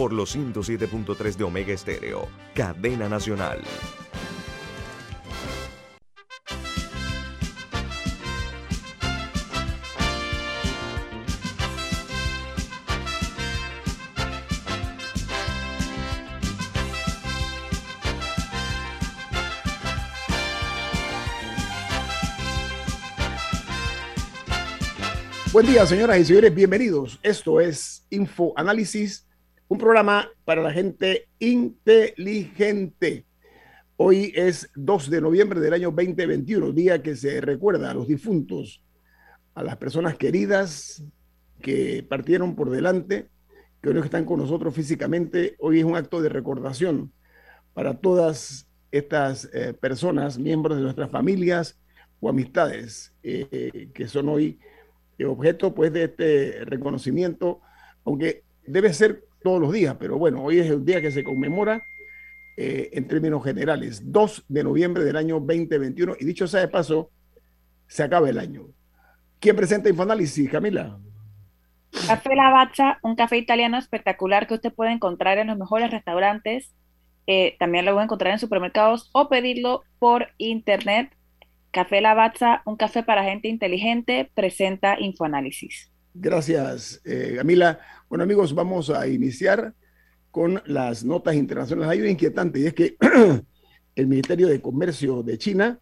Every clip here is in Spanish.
por los 107.3 de Omega Estéreo, cadena nacional. Buen día, señoras y señores, bienvenidos. Esto es Info Análisis, un programa para la gente inteligente. Hoy es 2 de noviembre del año 2021, día que se recuerda a los difuntos, a las personas queridas que partieron por delante, que hoy están con nosotros físicamente. Hoy es un acto de recordación para todas estas eh, personas, miembros de nuestras familias o amistades, eh, que son hoy objeto pues de este reconocimiento, aunque debe ser todos los días, pero bueno, hoy es el día que se conmemora eh, en términos generales, 2 de noviembre del año 2021, y dicho sea de paso, se acaba el año. ¿Quién presenta Infoanálisis, Camila? Café Lavazza, un café italiano espectacular que usted puede encontrar en los mejores restaurantes, eh, también lo puede encontrar en supermercados o pedirlo por internet Café Lavazza, un café para gente inteligente, presenta Infoanálisis. Gracias, eh, Camila. Bueno, amigos, vamos a iniciar con las notas internacionales. Hay una inquietante y es que el Ministerio de Comercio de China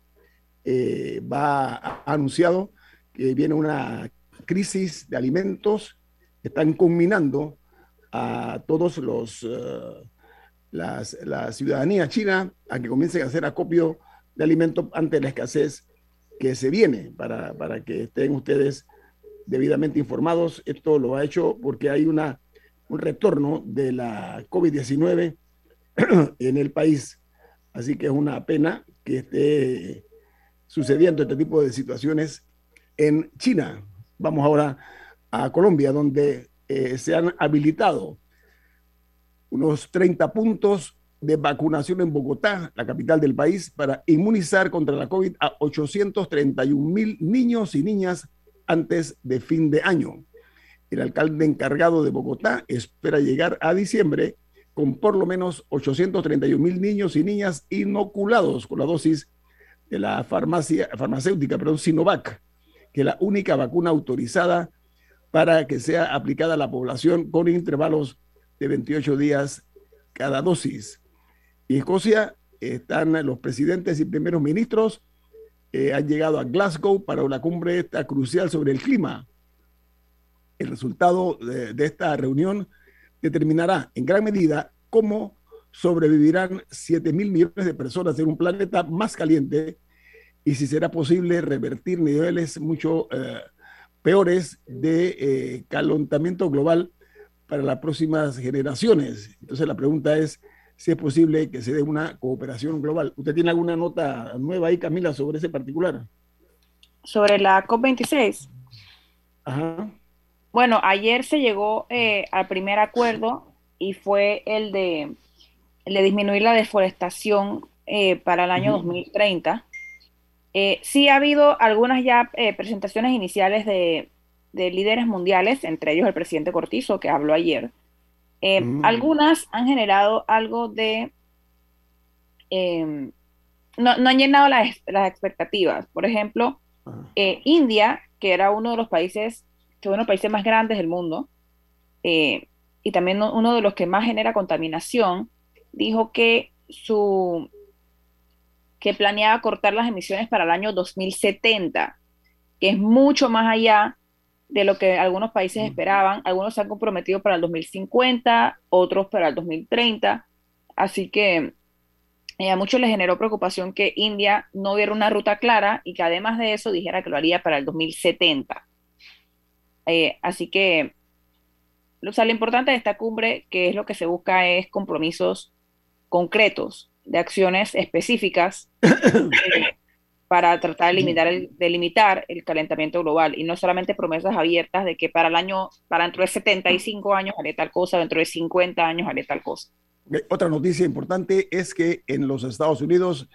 eh, va, ha anunciado que viene una crisis de alimentos. Están combinando a todos los uh, las, la ciudadanía china a que comiencen a hacer acopio de alimentos ante la escasez que se viene, para, para que estén ustedes debidamente informados. Esto lo ha hecho porque hay una, un retorno de la COVID-19 en el país. Así que es una pena que esté sucediendo este tipo de situaciones en China. Vamos ahora a Colombia, donde eh, se han habilitado unos 30 puntos de vacunación en Bogotá, la capital del país, para inmunizar contra la COVID a 831 mil niños y niñas antes de fin de año. El alcalde encargado de Bogotá espera llegar a diciembre con por lo menos 831 mil niños y niñas inoculados con la dosis de la farmacia, farmacéutica, perdón, Sinovac, que es la única vacuna autorizada para que sea aplicada a la población con intervalos de 28 días cada dosis. Y Escocia están los presidentes y primeros ministros, eh, han llegado a Glasgow para una cumbre esta crucial sobre el clima. El resultado de, de esta reunión determinará en gran medida cómo sobrevivirán 7 mil millones de personas en un planeta más caliente y si será posible revertir niveles mucho eh, peores de eh, calentamiento global para las próximas generaciones. Entonces la pregunta es, si es posible que se dé una cooperación global. ¿Usted tiene alguna nota nueva ahí, Camila, sobre ese particular? Sobre la COP26. Ajá. Bueno, ayer se llegó eh, al primer acuerdo y fue el de, el de disminuir la deforestación eh, para el año uh -huh. 2030. Eh, sí ha habido algunas ya eh, presentaciones iniciales de, de, líderes mundiales, entre ellos el presidente Cortizo, que habló ayer, eh, mm. Algunas han generado algo de... Eh, no, no, han llenado las, las expectativas. Por ejemplo, ah. eh, India, que era uno de los países, que uno de los países más grandes del mundo, eh, y también uno de los que más genera contaminación, dijo que su que planeaba cortar las emisiones para el año 2070, que es mucho más allá de lo que algunos países esperaban. Algunos se han comprometido para el 2050, otros para el 2030. Así que eh, a muchos les generó preocupación que India no diera una ruta clara y que además de eso dijera que lo haría para el 2070. Eh, así que o sea, lo importante de esta cumbre, que es lo que se busca, es compromisos concretos de acciones específicas para tratar de limitar, el, de limitar el calentamiento global y no solamente promesas abiertas de que para el año, para dentro de 75 años haré tal cosa, dentro de 50 años haré tal cosa. Otra noticia importante es que en los Estados Unidos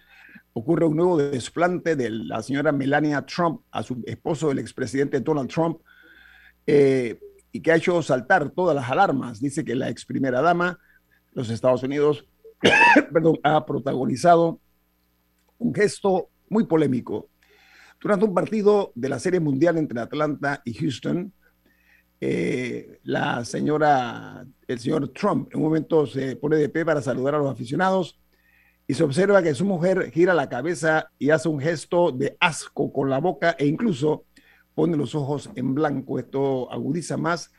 ocurre un nuevo desplante de la señora Melania Trump a su esposo, el expresidente Donald Trump, eh, y que ha hecho saltar todas las alarmas. Dice que la ex primera dama de los Estados Unidos perdón, ha protagonizado un gesto muy polémico. Durante un partido de la Serie Mundial entre Atlanta y Houston, eh, la señora, el señor Trump en un momento se pone de pie para saludar a los aficionados y se observa que su mujer gira la cabeza y hace un gesto de asco con la boca e incluso pone los ojos en blanco. Esto agudiza más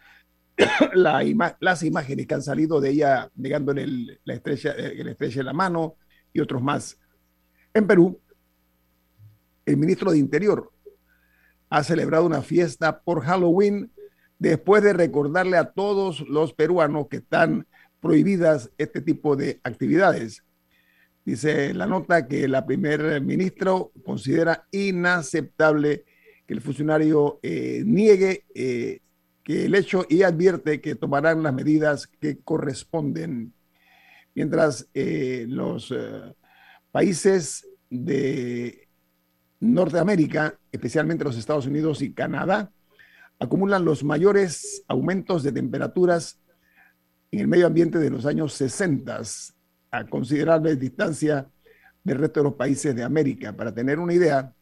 las imágenes que han salido de ella negándole la, estrella, la estrella en la mano y otros más. En Perú, el ministro de Interior ha celebrado una fiesta por Halloween después de recordarle a todos los peruanos que están prohibidas este tipo de actividades. Dice la nota que la primer ministro considera inaceptable que el funcionario eh, niegue eh, que el hecho y advierte que tomarán las medidas que corresponden. Mientras eh, los países de Norteamérica, especialmente los Estados Unidos y Canadá, acumulan los mayores aumentos de temperaturas en el medio ambiente de los años 60 a considerable distancia del resto de los países de América. Para tener una idea,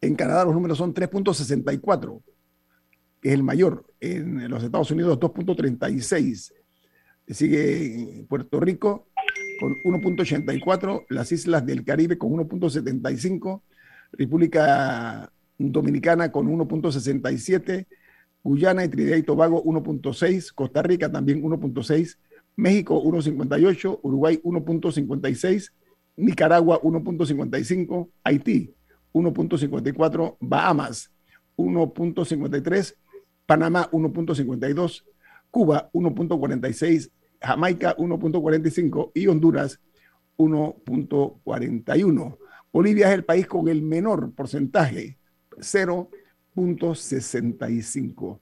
en Canadá los números son 3.64, que es el mayor. En los Estados Unidos 2.36. Sigue Puerto Rico con 1.84, las islas del Caribe con 1.75, República Dominicana con 1.67, Guyana y Trinidad y Tobago 1.6, Costa Rica también 1.6, México 1.58, Uruguay 1.56, Nicaragua 1.55, Haití 1.54, Bahamas 1.53, Panamá 1.52, Cuba 1.46, Jamaica 1.45 y Honduras 1.41. Bolivia es el país con el menor porcentaje, 0.65.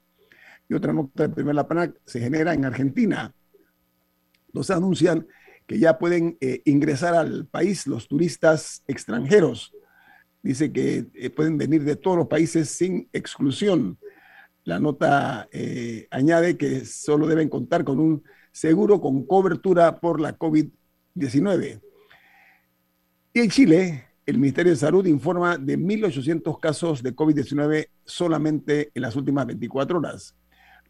Y otra nota de primera PANAC se genera en Argentina. Los anuncian que ya pueden eh, ingresar al país los turistas extranjeros. Dice que eh, pueden venir de todos los países sin exclusión. La nota eh, añade que solo deben contar con un seguro con cobertura por la COVID-19. Y en Chile, el Ministerio de Salud informa de 1.800 casos de COVID-19 solamente en las últimas 24 horas.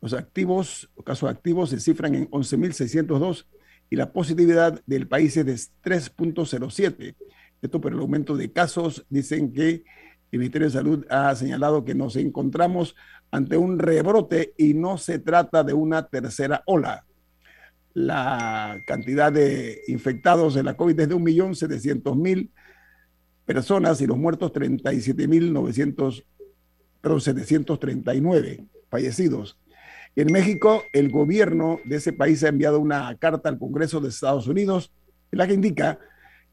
Los activos, los casos activos se cifran en 11.602 y la positividad del país es de 3.07. Esto por el aumento de casos. Dicen que el Ministerio de Salud ha señalado que nos encontramos ante un rebrote y no se trata de una tercera ola. La cantidad de infectados de la COVID es de 1.700.000 personas y los muertos 37.900, perdón, 739 fallecidos. En México, el gobierno de ese país ha enviado una carta al Congreso de Estados Unidos en la que indica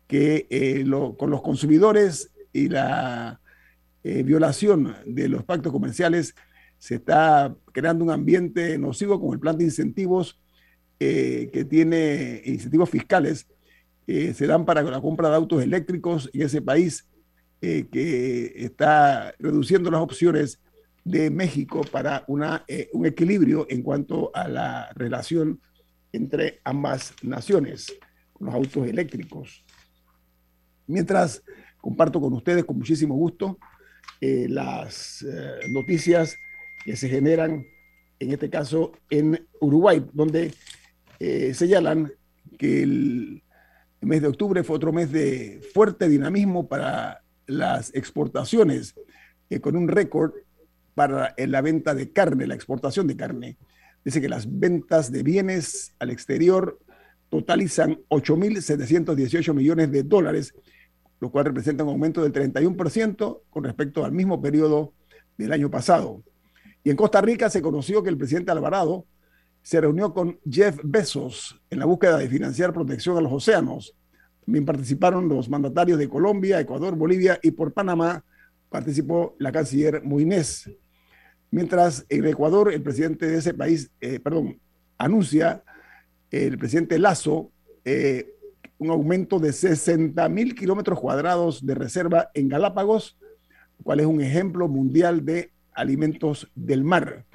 que eh, con los consumidores y la eh, violación de los pactos comerciales se está creando un ambiente nocivo con el plan de incentivos eh, que tiene incentivos fiscales se dan para la compra de autos eléctricos en ese país eh, que está reduciendo las opciones de México para una, eh, un equilibrio en cuanto a la relación entre ambas naciones, los autos eléctricos. Mientras comparto con ustedes con muchísimo gusto eh, las noticias que se generan, en este caso en Uruguay, donde señalan que el mes de octubre fue otro mes de fuerte dinamismo para las exportaciones, eh, con un récord para la venta de carne, la exportación de carne. Dice que las ventas de bienes al exterior totalizan 8.718 millones de dólares, lo cual representa un aumento del 31% con respecto al mismo periodo del año pasado. Y en Costa Rica se conoció que el presidente Alvarado se reunió con Jeff Bezos en la búsqueda de financiar protección a los océanos. También participaron los mandatarios de Colombia, Ecuador, Bolivia y por Panamá participó la canciller Moines. Mientras en Ecuador el presidente de ese país, eh, perdón, anuncia el presidente Lazo eh, un aumento de 60 mil kilómetros cuadrados de reserva en Galápagos, cual es un ejemplo mundial de alimentos del mar.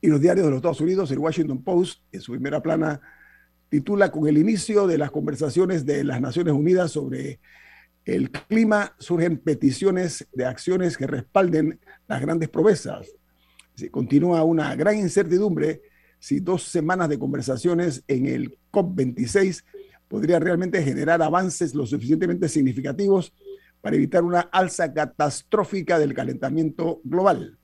Y los diarios de los Estados Unidos, el Washington Post, en su primera plana, titula con el inicio de las conversaciones de las Naciones Unidas sobre el clima, surgen peticiones de acciones que respalden las grandes proezas. continúa una gran incertidumbre si dos semanas de conversaciones en el COP26 podría realmente generar avances lo suficientemente significativos para evitar una alza catastrófica del calentamiento global.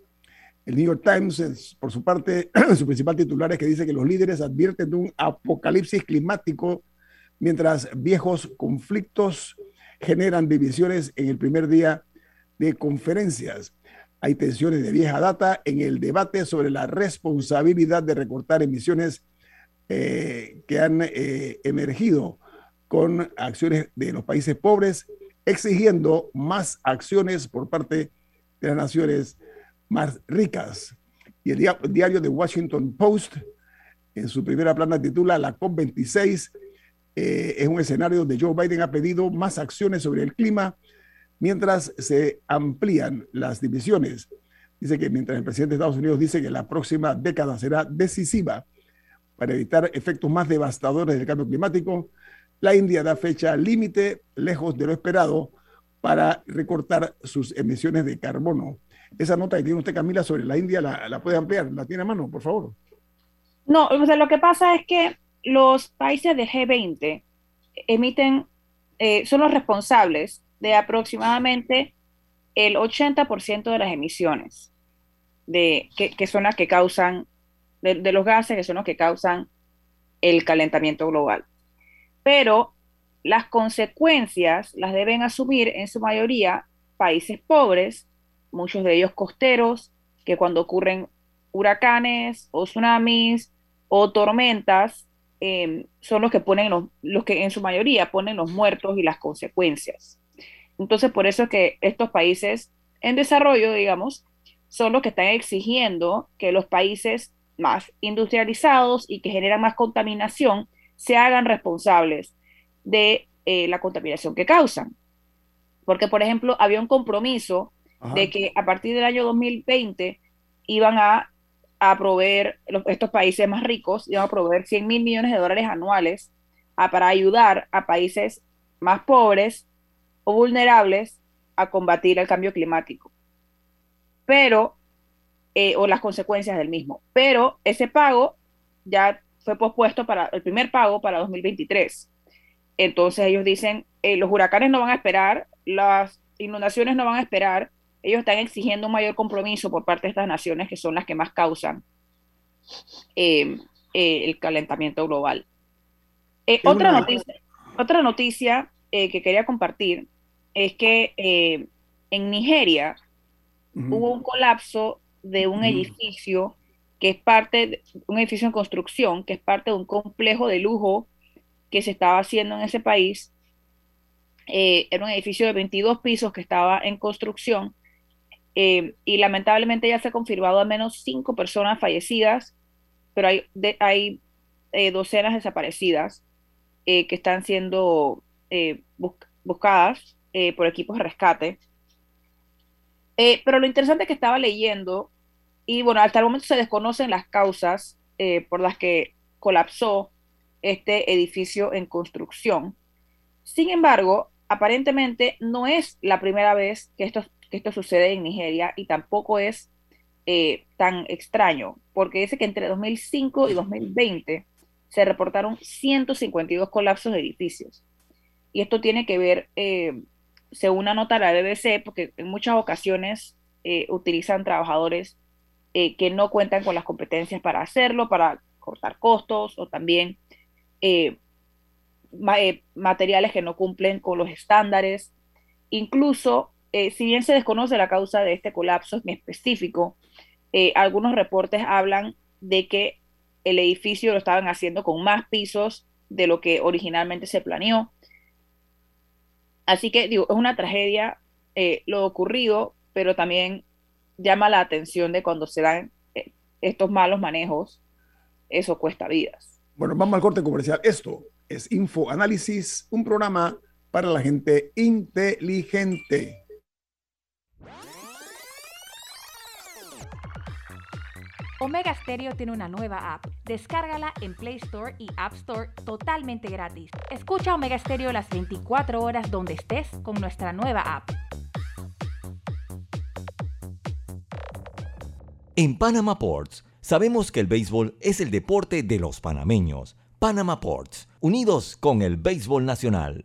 El New York Times, por su parte, su principal titular es que dice que los líderes advierten de un apocalipsis climático mientras viejos conflictos generan divisiones en el primer día de conferencias. Hay tensiones de vieja data en el debate sobre la responsabilidad de recortar emisiones eh, que han eh, emergido con acciones de los países pobres, exigiendo más acciones por parte de las naciones más ricas. Y el diario de Washington Post, en su primera plana, titula La COP26 eh, es un escenario donde Joe Biden ha pedido más acciones sobre el clima mientras se amplían las divisiones. Dice que mientras el presidente de Estados Unidos dice que la próxima década será decisiva para evitar efectos más devastadores del cambio climático, la India da fecha límite, lejos de lo esperado, para recortar sus emisiones de carbono. Esa nota que tiene usted, Camila, sobre la India, la, puede ampliar. ¿La tiene a mano, por favor? No, o sea, lo que pasa es que los países de G20 emiten, eh, son los responsables de aproximadamente el 80% de las emisiones de, que, son las que causan, de, los gases que son los que causan el calentamiento global. Pero las consecuencias las deben asumir en su mayoría países pobres, muchos de ellos costeros, que cuando ocurren huracanes o tsunamis o tormentas, em, son los que ponen los, los que en su mayoría ponen los muertos y las consecuencias. Entonces, por eso es que estos países en desarrollo, digamos, son los que están exigiendo que los países más industrializados y que generan más contaminación se hagan responsables de eh, la contaminación que causan. Porque, por ejemplo, había un compromiso de que a partir del año 2020 iban a, proveer, estos países más ricos iban a proveer 100 mil millones de dólares anuales para ayudar a países más pobres o vulnerables a combatir el cambio climático. Pero, eh, o las consecuencias del mismo. Pero ese pago ya fue pospuesto para el primer pago para 2023. Entonces ellos dicen, eh, los huracanes no van a esperar, las inundaciones no van a esperar, ellos están exigiendo un mayor compromiso por parte de estas naciones que son las que más causan eh, el calentamiento global. otra, noticia, otra noticia que quería compartir es que eh, en Nigeria hubo un colapso de un edificio que es parte, de un edificio en construcción, que es parte de un complejo de lujo que se estaba haciendo en ese país. Eh, era un edificio de 22 pisos que estaba en construcción eh, y lamentablemente ya se ha confirmado al menos cinco personas fallecidas, pero hay, hay docenas desaparecidas que están siendo buscadas eh, por equipos de rescate. Eh, pero lo interesante que estaba leyendo, y bueno, hasta el momento se desconocen las causas eh, por las que colapsó este edificio en construcción. Sin embargo, aparentemente no es la primera vez que esto, esto sucede en Nigeria y tampoco es tan extraño, porque dice que entre 2005 y 2020 se reportaron 152 colapsos de edificios. Y esto tiene que ver según una nota de la BBC, porque en muchas ocasiones eh, utilizan trabajadores eh, que no cuentan con las competencias para hacerlo, para cortar costos o también eh, materiales que no cumplen con los estándares. Incluso, si bien se desconoce la causa de este colapso en específico, eh, algunos reportes hablan de que el edificio lo estaban haciendo con más pisos de lo que originalmente se planeó. Así que digo, es una tragedia eh, lo ocurrido, pero también llama la atención de cuando se dan eh, estos malos manejos, eso cuesta vidas. Bueno, vamos al corte comercial. Esto es Info Análisis, un programa para la gente inteligente. Omega Stereo tiene una nueva app. Descárgala en Play Store y App Store totalmente gratis. Escucha Omega Stereo las 24 horas donde estés con nuestra nueva app. En Panama Ports, sabemos que el béisbol es el deporte de los panameños. Panama Ports, unidos con el béisbol nacional.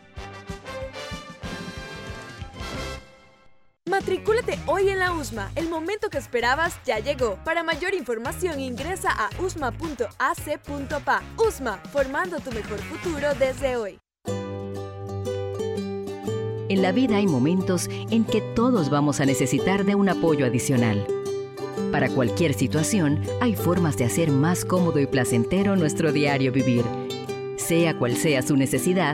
Matricúlate hoy en la USMA. El momento que esperabas ya llegó. Para mayor información ingresa a usma.ac.pa. USMA, formando tu mejor futuro desde hoy. En la vida hay momentos en que todos vamos a necesitar de un apoyo adicional. Para cualquier situación, hay formas de hacer más cómodo y placentero nuestro diario vivir. Sea cual sea su necesidad,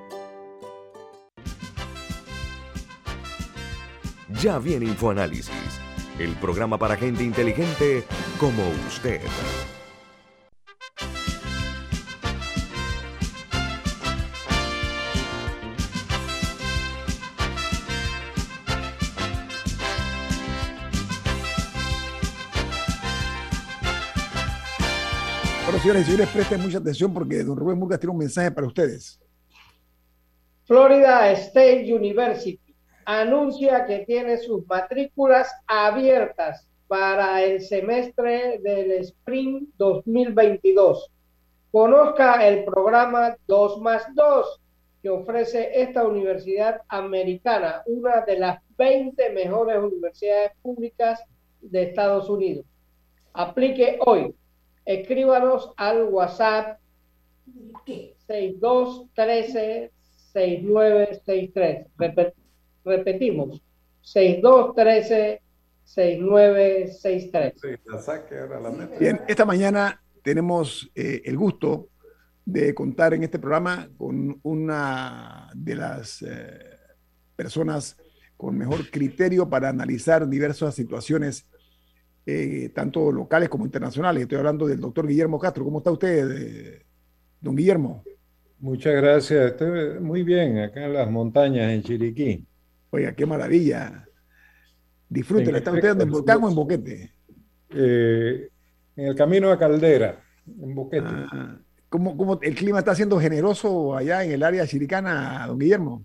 Ya viene InfoAnálisis, el programa para gente inteligente como usted. Bueno, señores y señores, presten mucha atención porque don Rubén Murgas tiene un mensaje para ustedes. Florida State University anuncia que tiene sus matrículas abiertas para el semestre del Spring 2022. Conozca el programa 2 más 2 que ofrece esta universidad americana, una de las 20 mejores universidades públicas de Estados Unidos. Aplique hoy. Escríbanos al WhatsApp 6213 6963. Repetimos, 6213-6963. Bien, esta mañana tenemos eh, el gusto de contar en este programa con una de las eh, personas con mejor criterio para analizar diversas situaciones, eh, tanto locales como internacionales. Estoy hablando del doctor Guillermo Castro. ¿Cómo está usted, don Guillermo? Muchas gracias. Estoy muy bien acá en las montañas en Chiriquí. Oiga, qué maravilla. Disfrútela. ¿Está usted en Volcán o en Boquete? Eh, en el camino a Caldera, en Boquete. Ah, ¿cómo, el clima está siendo generoso allá en el área chiricana, don Guillermo?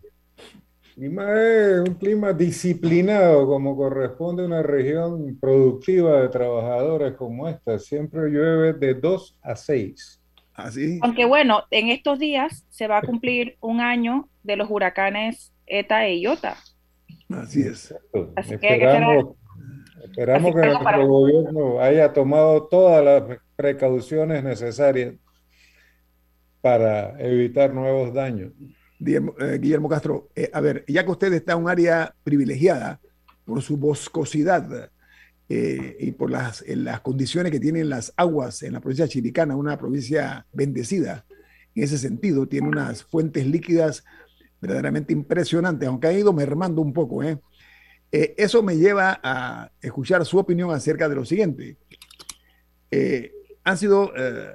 es un clima disciplinado como corresponde a una región productiva de trabajadores como esta. Siempre llueve de 2 a 6. Así. Aunque bueno, en estos días se va a cumplir un año de los huracanes ETA e IOTA. Así es. esperamos que, nuestro gobierno haya tomado todas las precauciones necesarias para evitar nuevos daños. Eh, Guillermo, Castro, eh, a ver, ya que usted está en un área privilegiada por su boscosidad eh, y por las, las condiciones que tienen las aguas en la provincia chiricana, una provincia bendecida, en ese sentido, tiene unas fuentes líquidas verdaderamente impresionante, aunque ha ido mermando un poco. ¿eh? ¿eh? eso me lleva a escuchar su opinión acerca de lo siguiente. Eh, han sido eh,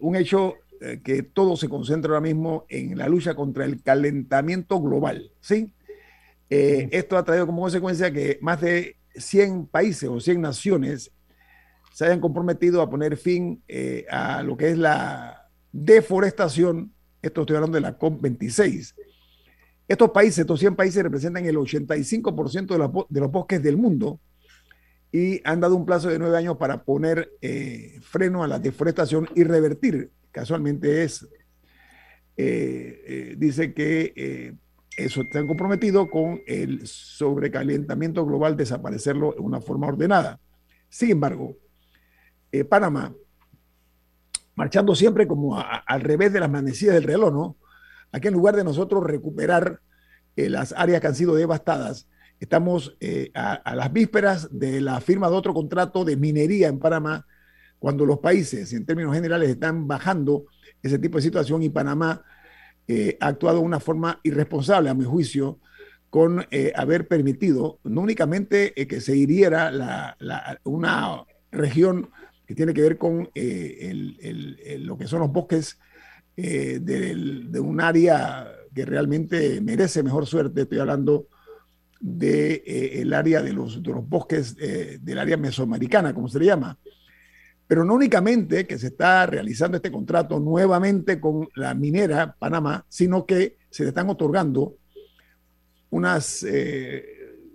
un hecho eh, que todo se concentra ahora mismo en la lucha contra el calentamiento global, ¿sí? Eh, esto ha traído como consecuencia que más de 100 países o 100 naciones se hayan comprometido a poner fin eh, a lo que es la deforestación. Esto estoy hablando de la COP26. Estos países, estos 100 países representan el 85% de, los bosques del mundo y han dado un plazo de nueve años para poner freno a la deforestación y revertir casualmente es, eh, eh, dice que eh, eso han comprometido con el sobrecalentamiento global, desaparecerlo de una forma ordenada. Sin embargo, Panamá, marchando siempre como al revés de las manecillas del reloj, ¿no? Aquí en lugar de nosotros recuperar las áreas que han sido devastadas, estamos a, a, las vísperas de la firma de otro contrato de minería en Panamá cuando los países, en términos generales, están bajando ese tipo de situación y Panamá eh, ha actuado de una forma irresponsable, a mi juicio, con eh, haber permitido no únicamente eh, que se hiriera una región que tiene que ver con lo que son los bosques de, un área que realmente merece mejor suerte, estoy hablando del de, el área de los, de los bosques del área mesoamericana, como se le llama, pero no únicamente que se está realizando este contrato nuevamente con la minera Panamá, sino que se le están otorgando unas, eh,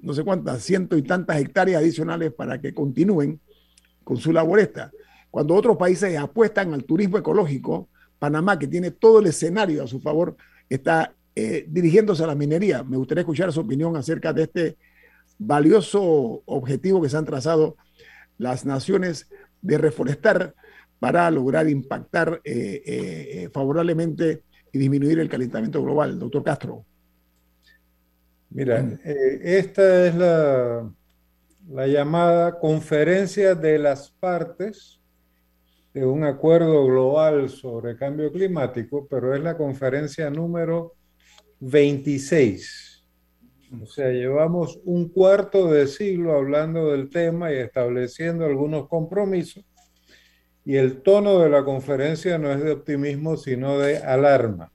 no sé cuántas, ciento y tantas hectáreas adicionales para que continúen con su labor esta. Cuando otros países apuestan al turismo ecológico, Panamá, que tiene todo el escenario a su favor, está eh, dirigiéndose a la minería. Me gustaría escuchar su opinión acerca de este valioso objetivo que se han trazado las naciones de reforestar para lograr impactar eh, eh, favorablemente y disminuir el calentamiento global. Doctor Castro. Mira, esta es la llamada conferencia de las partes de un acuerdo global sobre cambio climático, pero es la conferencia número 26. O sea, llevamos un cuarto de siglo hablando del tema y estableciendo algunos compromisos. Y el tono de la conferencia no es de optimismo, sino de alarma.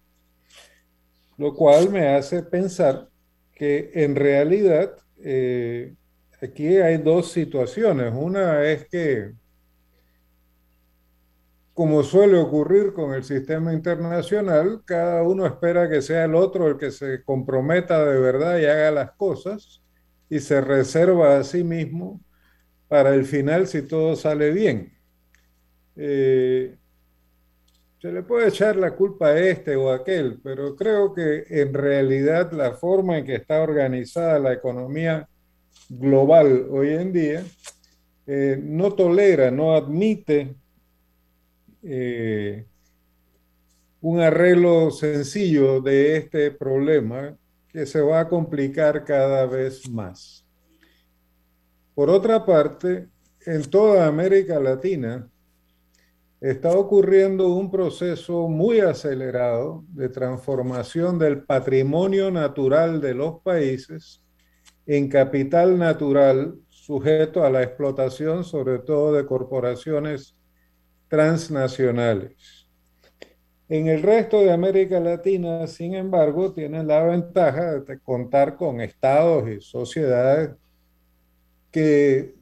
Lo cual me hace pensar que en realidad eh, aquí hay dos situaciones. Una es que como suele ocurrir con el sistema internacional, cada uno espera que sea el otro el que se comprometa de verdad y haga las cosas y se reserva a sí mismo para el final si todo sale bien. Eh, se le puede echar la culpa a este o a aquel, pero creo que en realidad la forma en que está organizada la economía global hoy en día eh, no tolera, no admite eh, un arreglo sencillo de este problema que se va a complicar cada vez más. Por otra parte, en toda América Latina está ocurriendo un proceso muy acelerado de transformación del patrimonio natural de los países en capital natural sujeto a la explotación sobre todo de corporaciones transnacionales. En el resto de América Latina, sin embargo, tienen la ventaja de contar con estados y sociedades que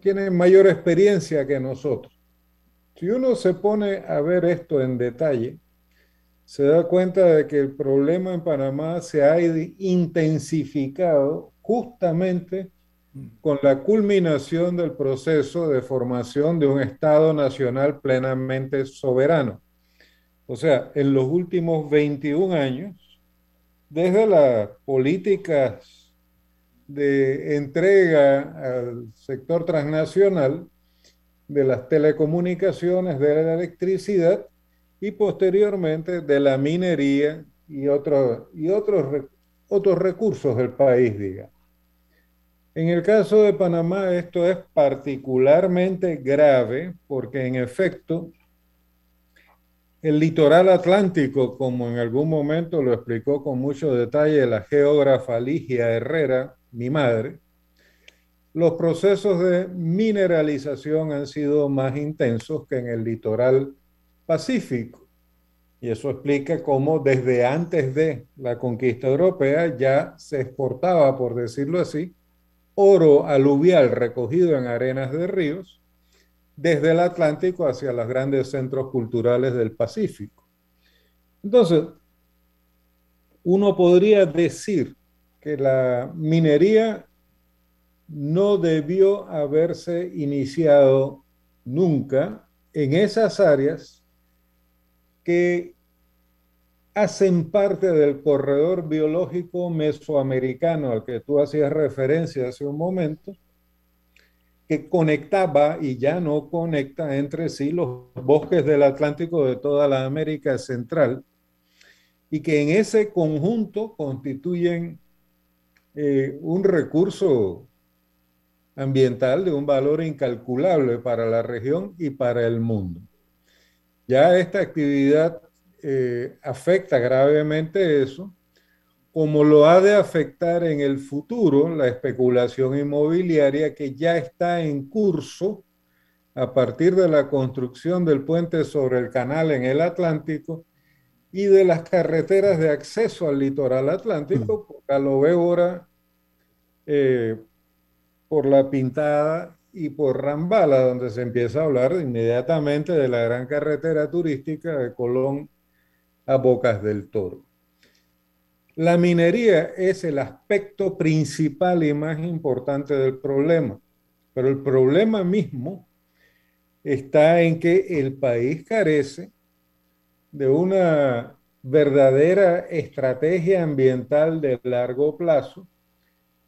tienen mayor experiencia que nosotros. Si uno se pone a ver esto en detalle, se da cuenta de que el problema en Panamá se ha intensificado justamente con la culminación del proceso de formación de un Estado nacional plenamente soberano. O sea, en los últimos 21 años, desde las políticas de entrega al sector transnacional de las telecomunicaciones, de la electricidad y posteriormente de la minería y, otros y otros, otros recursos del país, digamos. En el caso de Panamá esto es particularmente grave porque en efecto el litoral atlántico, como en algún momento lo explicó con mucho detalle la geógrafa Ligia Herrera, mi madre, los procesos de mineralización han sido más intensos que en el litoral pacífico. Y eso explica cómo desde antes de la conquista europea ya se exportaba, por decirlo así, oro aluvial recogido en arenas de ríos desde el Atlántico hacia los grandes centros culturales del Pacífico. Entonces, uno podría decir que la minería no debió haberse iniciado nunca en esas áreas que hacen parte del corredor biológico mesoamericano al que tú hacías referencia hace un momento, que conectaba y ya no conecta entre sí los bosques del Atlántico de toda la América Central y que en ese conjunto constituyen eh, un recurso ambiental de un valor incalculable para la región y para el mundo. Ya esta actividad eh, afecta gravemente eso, como lo ha de afectar en el futuro la especulación inmobiliaria que ya está en curso a partir de la construcción del puente sobre el canal en el Atlántico y de las carreteras de acceso al litoral atlántico, porque lo veo ahora eh, por la Pintada y por Rambala, donde se empieza a hablar inmediatamente de la gran carretera turística de Colón a Bocas del Toro. La minería es el aspecto principal y más importante del problema, pero el problema mismo está en que el país carece de una verdadera estrategia ambiental de largo plazo.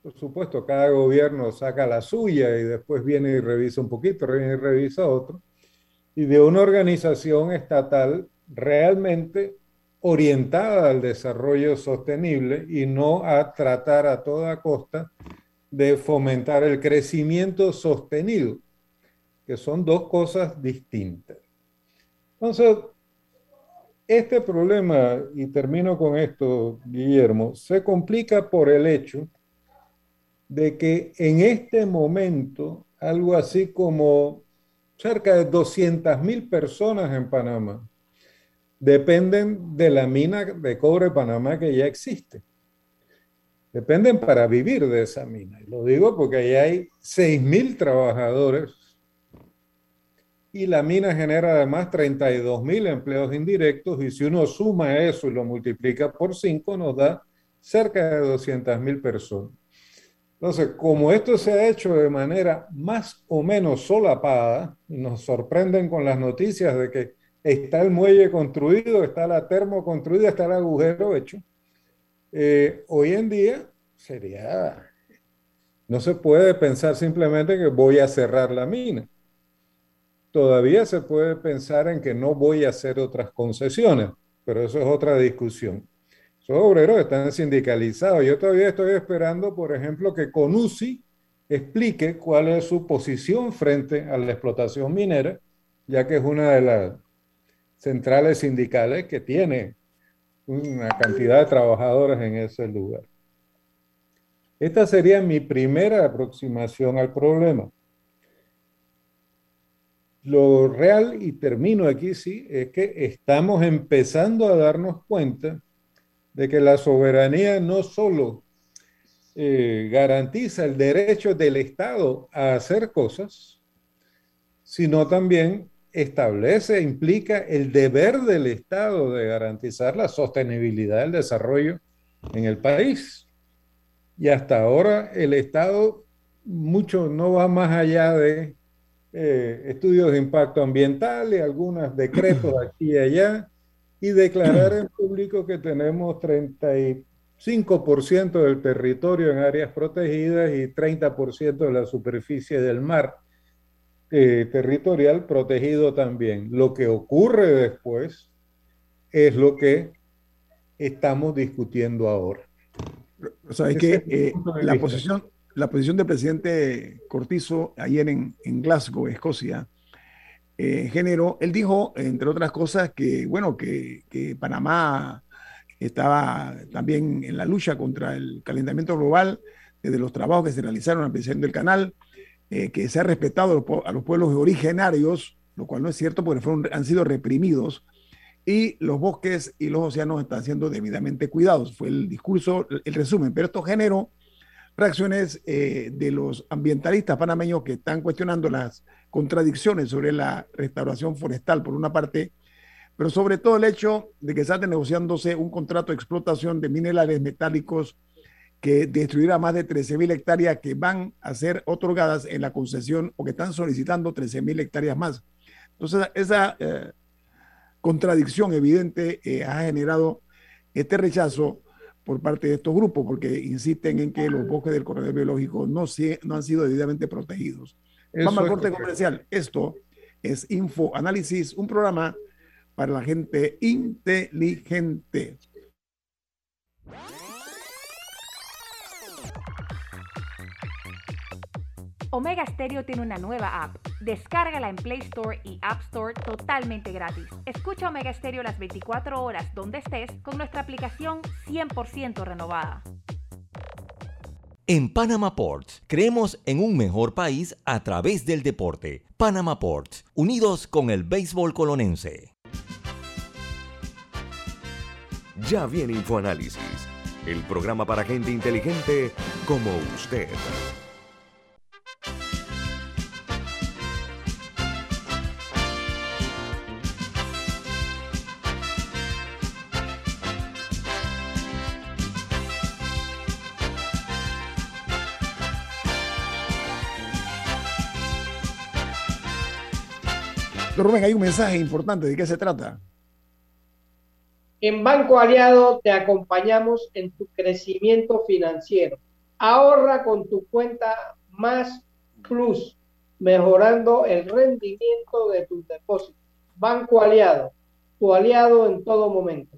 Por supuesto, cada gobierno saca la suya y después viene y revisa un poquito, viene y revisa otro. Y de una organización estatal realmente orientada al desarrollo sostenible y no a tratar a toda costa de fomentar el crecimiento sostenido, que son dos cosas distintas. Entonces, este problema, y termino con esto, Guillermo, se complica por el hecho de que en este momento algo así como cerca de 200 mil personas en Panamá dependen de la mina de cobre Panamá que ya existe. Dependen para vivir de esa mina. Y lo digo porque ahí hay 6 mil trabajadores y la mina genera además 32 mil empleos indirectos y si uno suma eso y lo multiplica por 5 nos da cerca de 200 mil personas. Entonces, como esto se ha hecho de manera más o menos solapada, nos sorprenden con las noticias de que está el muelle construido, está la termo construida, está el agujero hecho, eh, hoy en día sería, no se puede pensar simplemente que voy a cerrar la mina todavía se puede pensar en que no voy a hacer otras concesiones, pero eso es otra discusión. Esos obreros están sindicalizados. Yo todavía estoy esperando, por ejemplo, que CONUSI explique cuál es su posición frente a la explotación minera, ya que es una de las centrales sindicales que tiene una cantidad de trabajadores en ese lugar. Esta sería mi primera aproximación al problema. Lo real, y termino aquí, sí, es que estamos empezando a darnos cuenta de que la soberanía no solo eh, garantiza el derecho del Estado a hacer cosas, sino también establece, implica el deber del Estado de garantizar la sostenibilidad del desarrollo en el país. Y hasta ahora el Estado mucho no va más allá de eh, estudios de impacto ambiental y algunos decretos aquí y allá, y declarar en público que tenemos 35% del territorio en áreas protegidas y 30% de la superficie del mar eh, territorial protegido también. Lo que ocurre después es lo que estamos discutiendo ahora. O sea, es que eh, la posición, la posición del presidente Cortizo ayer en, Glasgow, Escocia, eh, generó, él dijo, entre otras cosas, que, bueno, que, Panamá estaba también en la lucha contra el calentamiento global desde los trabajos que se realizaron al presidente del canal, eh, que se ha respetado a los, pueblos originarios, lo cual no es cierto porque fueron, han sido reprimidos, y los bosques y los océanos están siendo debidamente cuidados. Fue el discurso, el resumen, pero esto generó reacciones eh, de los ambientalistas panameños que están cuestionando las contradicciones sobre la restauración forestal, por una parte, pero sobre todo el hecho de que está negociándose un contrato de explotación de minerales metálicos que destruirá más de 13.000 hectáreas que van a ser otorgadas en la concesión o que están solicitando 13.000 hectáreas más. Entonces, esa eh, contradicción evidente eh, ha generado este rechazo por parte de estos grupos, porque insisten en que los bosques del corredor biológico no, no han sido debidamente protegidos. Vamos al corte comercial. Esto es Info Análisis, un programa para la gente inteligente. Omega Stereo tiene una nueva app. Descárgala en Play Store y App Store totalmente gratis. Escucha Omega Stereo las 24 horas donde estés con nuestra aplicación 100% renovada. En Panama Ports creemos en un mejor país a través del deporte. Panama Ports, unidos con el béisbol colonense. Ya viene InfoAnálisis, el programa para gente inteligente como usted. Rubén, hay un mensaje importante. ¿De qué se trata? En Banco Aliado te acompañamos en tu crecimiento financiero. Ahorra con tu cuenta Más Plus, mejorando el rendimiento de tus depósitos. Banco Aliado, tu aliado en todo momento.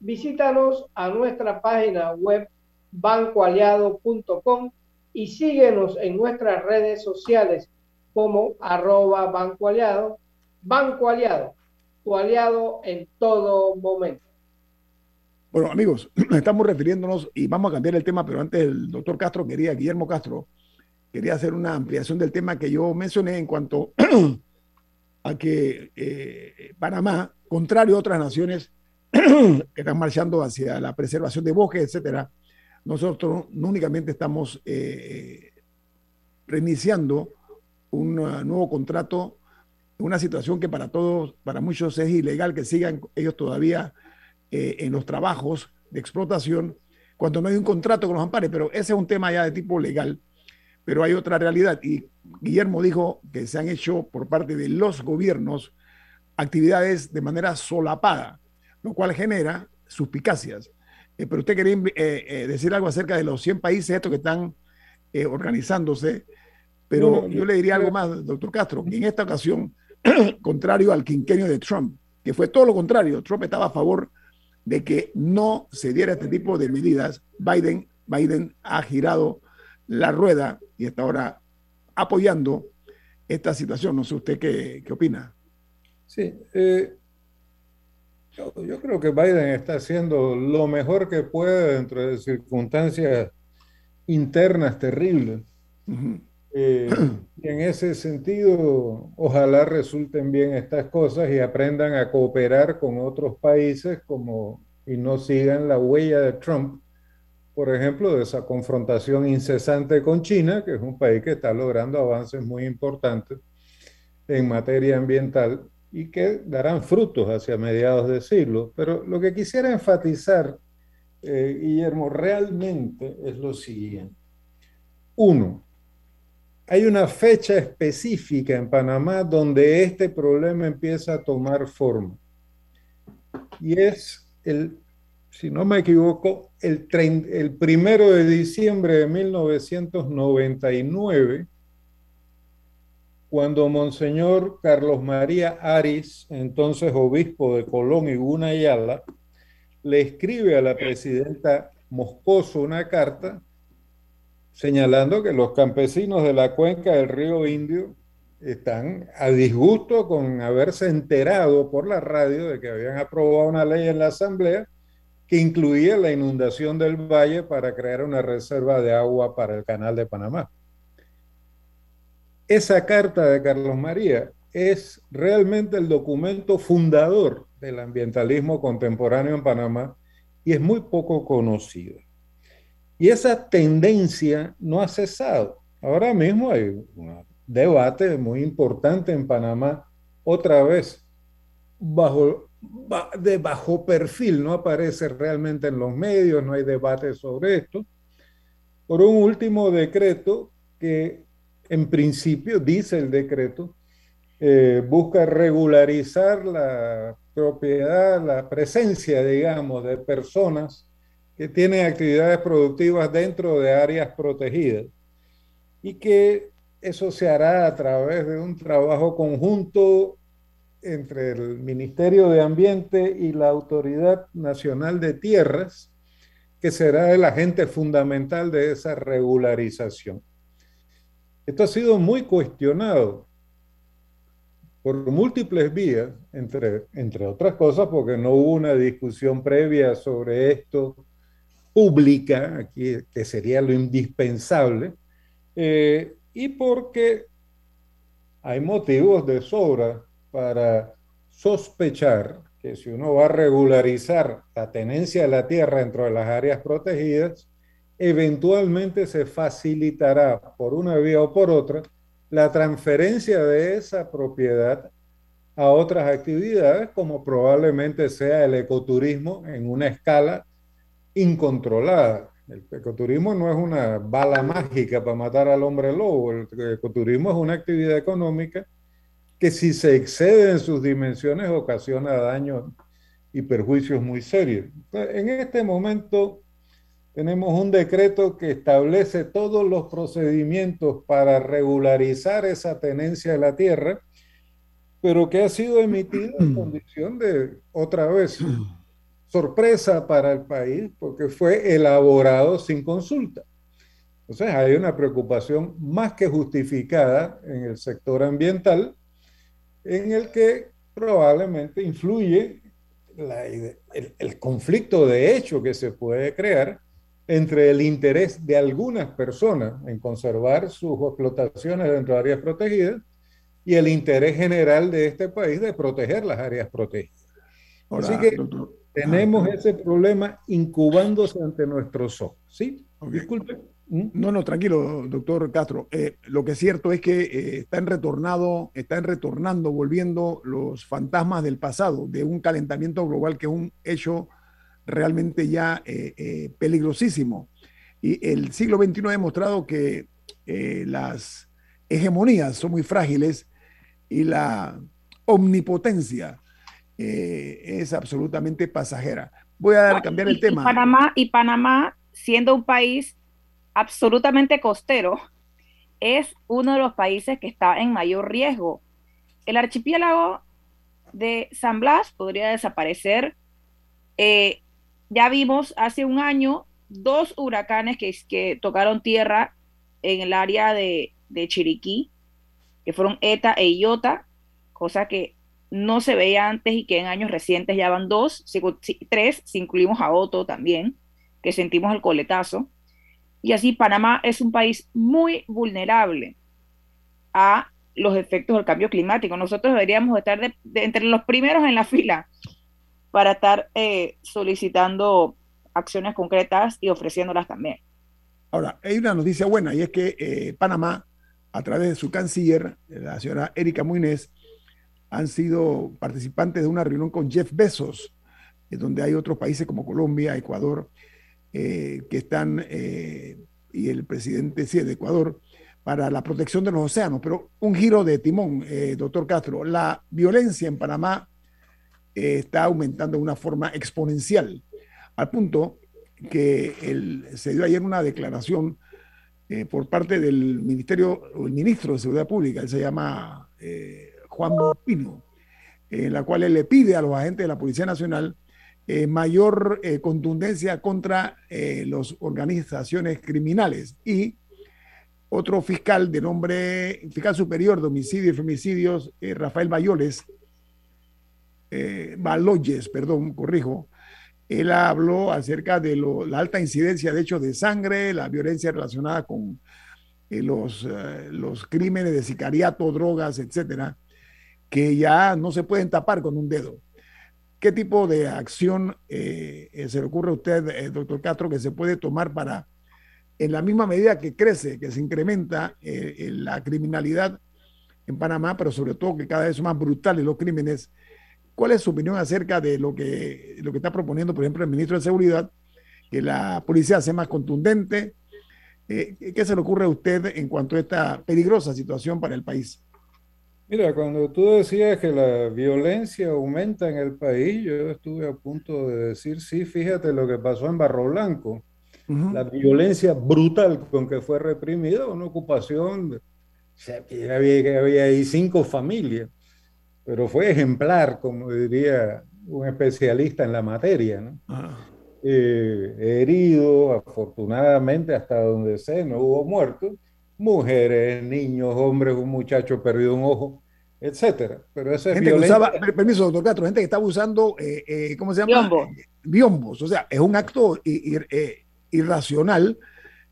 Visítanos a nuestra página web bancoaliado.com y síguenos en nuestras redes sociales como arroba Banco Aliado Banco Aliado, tu aliado en todo momento. Bueno, amigos, estamos refiriéndonos y vamos a cambiar el tema, pero antes el doctor Castro quería, Guillermo Castro, quería hacer una ampliación del tema que yo mencioné en cuanto a que eh, Panamá, contrario a otras naciones que están marchando hacia la preservación de bosques, etcétera, nosotros no únicamente estamos eh, reiniciando un nuevo contrato una situación que para todos, para muchos es ilegal que sigan ellos todavía eh, en los trabajos de explotación cuando no hay un contrato que los ampare, pero ese es un tema ya de tipo legal, pero hay otra realidad. Y Guillermo dijo que se han hecho por parte de los gobiernos actividades de manera solapada, lo cual genera suspicacias. Eh, pero usted quería eh, decir algo acerca de los 100 países estos que están organizándose, pero yo le diría algo más, doctor Castro, que en esta ocasión contrario al quinquenio de Trump, que fue todo lo contrario. Trump estaba a favor de que no se diera este tipo de medidas. Biden, Biden ha girado la rueda y está ahora apoyando esta situación. No sé usted qué, qué opina. Sí, eh, yo, creo que Biden está haciendo lo mejor que puede dentro de circunstancias internas terribles. Eh, y en ese sentido, ojalá resulten bien estas cosas y aprendan a cooperar con otros países como, y no sigan la huella de Trump, por ejemplo, de esa confrontación incesante con China, que es un país que está logrando avances muy importantes en materia ambiental y que darán frutos hacia mediados de siglo. Pero lo que quisiera enfatizar, eh, Guillermo, realmente es lo siguiente. Uno, hay una fecha específica en Panamá donde este problema empieza a tomar forma. Y es el, si no me equivoco, el, el primero de diciembre de 1999, cuando Monseñor Carlos María Aris, entonces obispo de Colón y Gunayala, le escribe a la presidenta Moscoso una carta señalando que los campesinos de la cuenca del río Indio están a disgusto con haberse enterado por la radio de que habían aprobado una ley en la Asamblea que incluía la inundación del valle para crear una reserva de agua para el canal de Panamá. Esa carta de Carlos María es realmente el documento fundador del ambientalismo contemporáneo en Panamá y es muy poco conocida. Y esa tendencia no ha cesado. Ahora mismo hay un debate muy importante en Panamá, otra vez, bajo, de bajo perfil, no aparece realmente en los medios, no hay debate sobre esto, por un último decreto que en principio, dice el decreto, eh, busca regularizar la propiedad, la presencia, digamos, de personas que tienen actividades productivas dentro de áreas protegidas y que eso se hará a través de un trabajo conjunto entre el Ministerio de Ambiente y la Autoridad Nacional de Tierras, que será el agente fundamental de esa regularización. Esto ha sido muy cuestionado por múltiples vías, entre, entre otras cosas porque no hubo una discusión previa sobre esto pública, aquí, que sería lo indispensable, eh, y porque hay motivos de sobra para sospechar que si uno va a regularizar la tenencia de la tierra dentro de las áreas protegidas, eventualmente se facilitará por una vía o por otra la transferencia de esa propiedad a otras actividades, como probablemente sea el ecoturismo en una escala incontrolada. El ecoturismo no es una bala mágica para matar al hombre lobo, el ecoturismo es una actividad económica que si se excede en sus dimensiones ocasiona daños y perjuicios muy serios. En este momento tenemos un decreto que establece todos los procedimientos para regularizar esa tenencia de la tierra, pero que ha sido emitido en condición de, otra vez, sorpresa para el país, porque fue elaborado sin consulta. Entonces hay una preocupación más que justificada en el sector ambiental, en el que probablemente influye el, el conflicto de hecho que se puede crear entre el interés de algunas personas en conservar sus explotaciones dentro de áreas protegidas y el interés general de este país de proteger las áreas protegidas. Así que tenemos ese problema incubándose ante nuestros ojos. ¿Sí? Disculpe. ¿Mm? No, no, tranquilo, doctor Castro. Eh, lo que es cierto es que eh, están retornado, están retornando, volviendo los fantasmas del pasado, de un calentamiento global que es un hecho realmente ya eh, peligrosísimo. Y el siglo XXI ha demostrado que las hegemonías son muy frágiles y la omnipotencia es absolutamente pasajera. Voy a cambiar el tema. Panamá, y Panamá, siendo un país absolutamente costero, es uno de los países que está en mayor riesgo. El archipiélago de San Blas podría desaparecer ya vimos hace un año dos huracanes que, que tocaron tierra en el área de, Chiriquí, que fueron ETA e IOTA, cosa que no se veía antes y que en años recientes ya van dos, tres, si incluimos a Otto también, que sentimos el coletazo. Y así Panamá es un país muy vulnerable a los efectos del cambio climático. Nosotros deberíamos estar entre los primeros en la fila para estar eh, solicitando acciones concretas y ofreciéndolas también. Ahora, hay una noticia buena y es que eh, Panamá, a través de su canciller, la señora Erika Muínez, han sido participantes de una reunión con Jeff Bezos, donde hay otros países como Colombia, Ecuador, eh, que están, y el presidente sí, de Ecuador, para la protección de los océanos. Pero un giro de timón, doctor Castro, la violencia en Panamá está aumentando de una forma exponencial, al punto que se dio ayer una declaración eh, por parte del Ministerio, o el ministro de Seguridad Pública, él se llama eh, Juan Pino, en la cual él le pide a los agentes de la Policía Nacional eh, mayor contundencia contra las organizaciones criminales. Y otro fiscal de nombre, fiscal superior de homicidio y femicidios, Rafael Bayoles, eh, Baloyes, perdón, corrijo, él habló acerca de la alta incidencia de hechos de sangre, la violencia relacionada con eh, los, eh, los crímenes de sicariato, drogas, etcétera, que ya no se pueden tapar con un dedo. ¿Qué tipo de acción se le ocurre a usted, doctor Castro, que se puede tomar para, en la misma medida que crece, que se incrementa la criminalidad en Panamá, pero sobre todo que cada vez son más brutales los crímenes, ¿cuál es su opinión acerca de lo que, lo que está proponiendo, por ejemplo, el ministro de Seguridad, que la policía sea más contundente? ¿Qué se le ocurre a usted en cuanto a esta peligrosa situación para el país? Mira, cuando tú decías que la violencia aumenta en el país, yo estuve a punto de decir, sí, fíjate lo que pasó en Barro Blanco, la violencia brutal con que fue reprimida, una ocupación, o sea, que había, había ahí cinco familias, pero fue ejemplar, como diría un especialista en la materia, ¿no? Eh, herido, afortunadamente, hasta donde sé, no hubo muertos, mujeres, niños, hombres, un muchacho perdido un ojo, etcétera. Pero eso es gente que usaba, permiso, doctor Castro, gente que estaba usando, eh, eh, ¿cómo se llama? Biombos. Biombos. O sea, es un acto eh, irracional.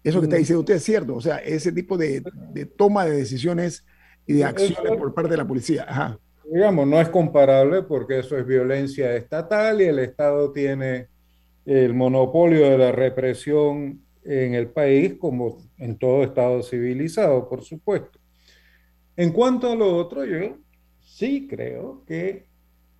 Eso que está diciendo usted es cierto. O sea, ese tipo de, de toma de decisiones y de acciones por parte de la policía. Ajá. Digamos, no es comparable porque eso es violencia estatal y el Estado tiene el monopolio de la represión en el país, como en todo Estado civilizado, por supuesto. En cuanto a lo otro, yo sí creo que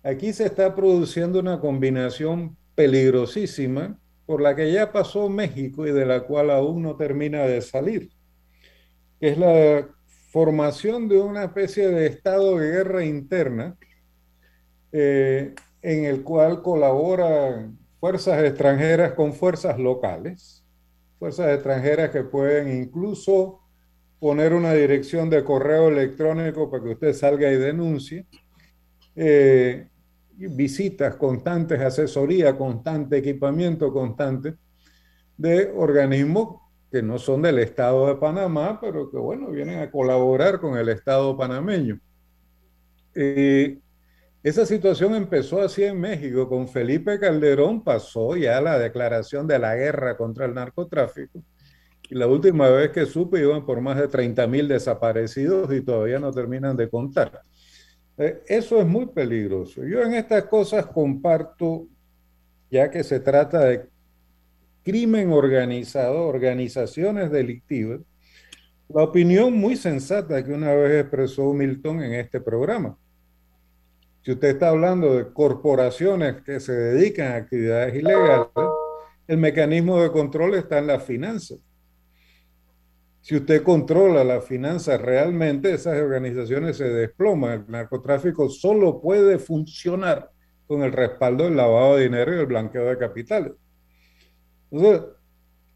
aquí se está produciendo una combinación peligrosísima por la que ya pasó México y de la cual aún no termina de salir, es la formación de una especie de estado de guerra interna eh, en el cual colaboran fuerzas extranjeras con fuerzas locales fuerzas extranjeras que pueden incluso poner una dirección de correo electrónico para que usted salga y denuncie, eh, visitas constantes, asesoría constante, equipamiento constante de organismos que no son del Estado de Panamá, pero que, bueno, vienen a colaborar con el Estado panameño. Eh, esa situación empezó así en México. Con Felipe Calderón pasó ya la declaración de la guerra contra el narcotráfico. Y la última vez que supe iban por más de 30 mil desaparecidos y todavía no terminan de contar. Eh, eso es muy peligroso. Yo en estas cosas comparto, ya que se trata de crimen organizado, organizaciones delictivas, la opinión muy sensata que una vez expresó Milton en este programa si usted está hablando de corporaciones que se dedican a actividades ilegales, el mecanismo de control está en las finanzas. Si usted controla las finanzas realmente, esas organizaciones se desploman. El narcotráfico solo puede funcionar con el respaldo del lavado de dinero y el blanqueo de capitales. Entonces,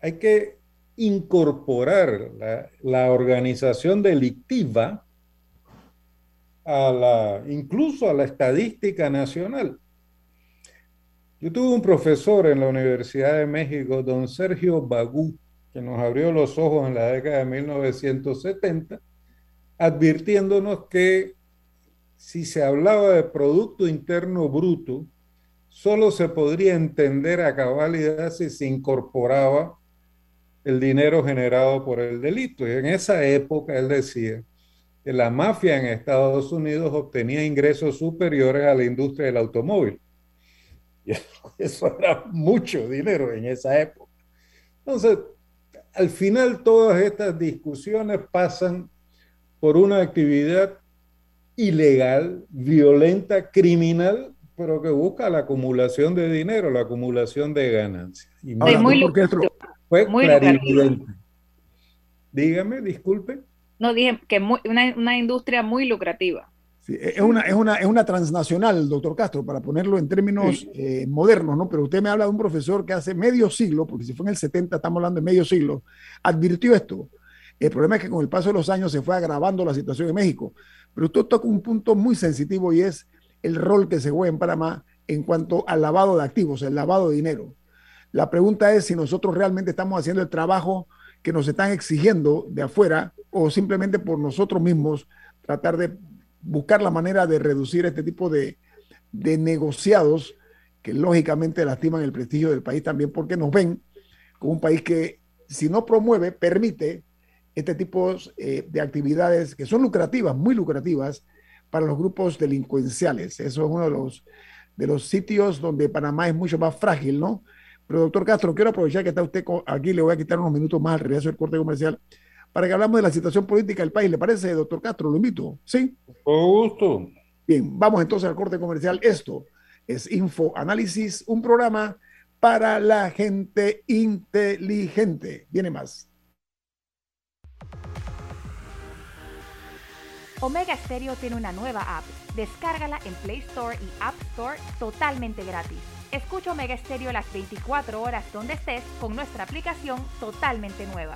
hay que incorporar la, la organización delictiva a la, incluso a la estadística nacional. Yo tuve un profesor en la Universidad de México, don Sergio Bagú, que nos abrió los ojos en la década de 1970, advirtiéndonos que si se hablaba de Producto Interno Bruto, solo se podría entender a cabalidad si se incorporaba el dinero generado por el delito. Y en esa época, él decía, la mafia en Estados Unidos obtenía ingresos superiores a la industria del automóvil. Y eso era mucho dinero en esa época. Entonces, al final todas estas discusiones pasan por una actividad ilegal, violenta, criminal, pero que busca la acumulación de dinero, la acumulación de ganancias. Y muy, fue muy clarividente. Dígame, disculpe. No, dije que una, una, industria muy lucrativa. Sí, es, una, es, una, es una transnacional, doctor Castro, para ponerlo en términos eh, modernos, ¿no? Pero usted me habla de un profesor que hace medio siglo, porque si fue en el 70, estamos hablando de medio siglo, advirtió esto. El problema es que con el paso de los años se fue agravando la situación en México. Pero usted toca un punto muy sensitivo y es el rol que se juega en Panamá en cuanto al lavado de activos, el lavado de dinero. La pregunta es si nosotros realmente estamos haciendo el trabajo que nos están exigiendo de afuera o simplemente por nosotros mismos tratar de buscar la manera de reducir este tipo de, negociados que lógicamente lastiman el prestigio del país también porque nos ven como un país que si no promueve, permite este tipo eh, de actividades que son lucrativas, muy lucrativas para los grupos delincuenciales. Eso es uno de los, de los sitios donde Panamá es mucho más frágil, ¿no? Pero doctor Castro, quiero aprovechar que está usted aquí, le voy a quitar unos minutos más al regreso del corte comercial para que hablamos de la situación política del país. ¿Le parece, doctor Castro? Lo invito, ¿sí? Con gusto. Bien, vamos entonces al corte comercial. Esto es Info Análisis, un programa para la gente inteligente. Viene más. Omega Stereo tiene una nueva app. Descárgala en Play Store y App Store totalmente gratis. Escucha Omega Stereo las 24 horas donde estés con nuestra aplicación totalmente nueva.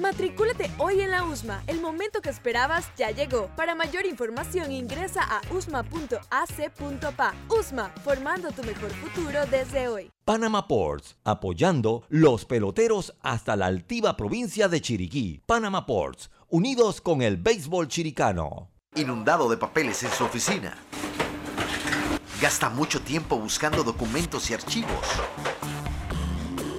Matricúlate hoy en la USMA. El momento que esperabas ya llegó. Para mayor información ingresa a usma.ac.pa. USMA, formando tu mejor futuro desde hoy. Panama Ports, apoyando los peloteros hasta la altiva provincia de Chiriquí. Panama Ports, unidos con el béisbol chiricano. Inundado de papeles en su oficina. Gasta mucho tiempo buscando documentos y archivos.